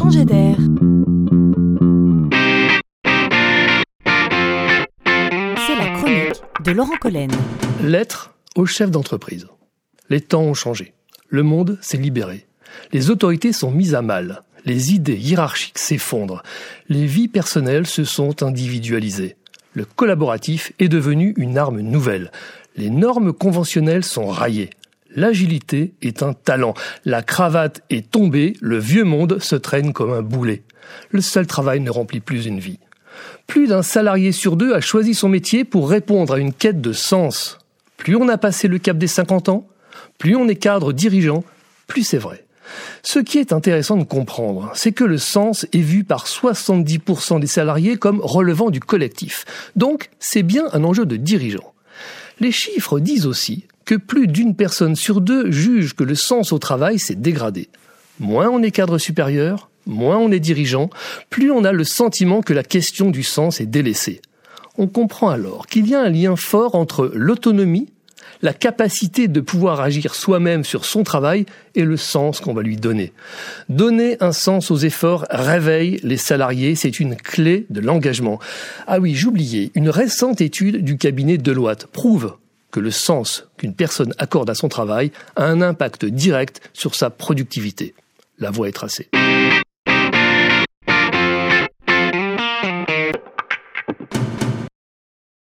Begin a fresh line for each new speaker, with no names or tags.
changer d'air. C'est la chronique de Laurent Collen.
Lettre au chef d'entreprise. Les temps ont changé. Le monde s'est libéré. Les autorités sont mises à mal. Les idées hiérarchiques s'effondrent. Les vies personnelles se sont individualisées. Le collaboratif est devenu une arme nouvelle. Les normes conventionnelles sont raillées. L'agilité est un talent. La cravate est tombée, le vieux monde se traîne comme un boulet. Le seul travail ne remplit plus une vie. Plus d'un salarié sur deux a choisi son métier pour répondre à une quête de sens. Plus on a passé le cap des 50 ans, plus on est cadre dirigeant, plus c'est vrai. Ce qui est intéressant de comprendre, c'est que le sens est vu par 70% des salariés comme relevant du collectif. Donc, c'est bien un enjeu de dirigeant. Les chiffres disent aussi que plus d'une personne sur deux juge que le sens au travail s'est dégradé. Moins on est cadre supérieur, moins on est dirigeant, plus on a le sentiment que la question du sens est délaissée. On comprend alors qu'il y a un lien fort entre l'autonomie, la capacité de pouvoir agir soi-même sur son travail et le sens qu'on va lui donner. Donner un sens aux efforts réveille les salariés, c'est une clé de l'engagement. Ah oui, j'oubliais, une récente étude du cabinet Deloitte prouve que le sens qu'une personne accorde à son travail a un impact direct sur sa productivité. La voie est tracée.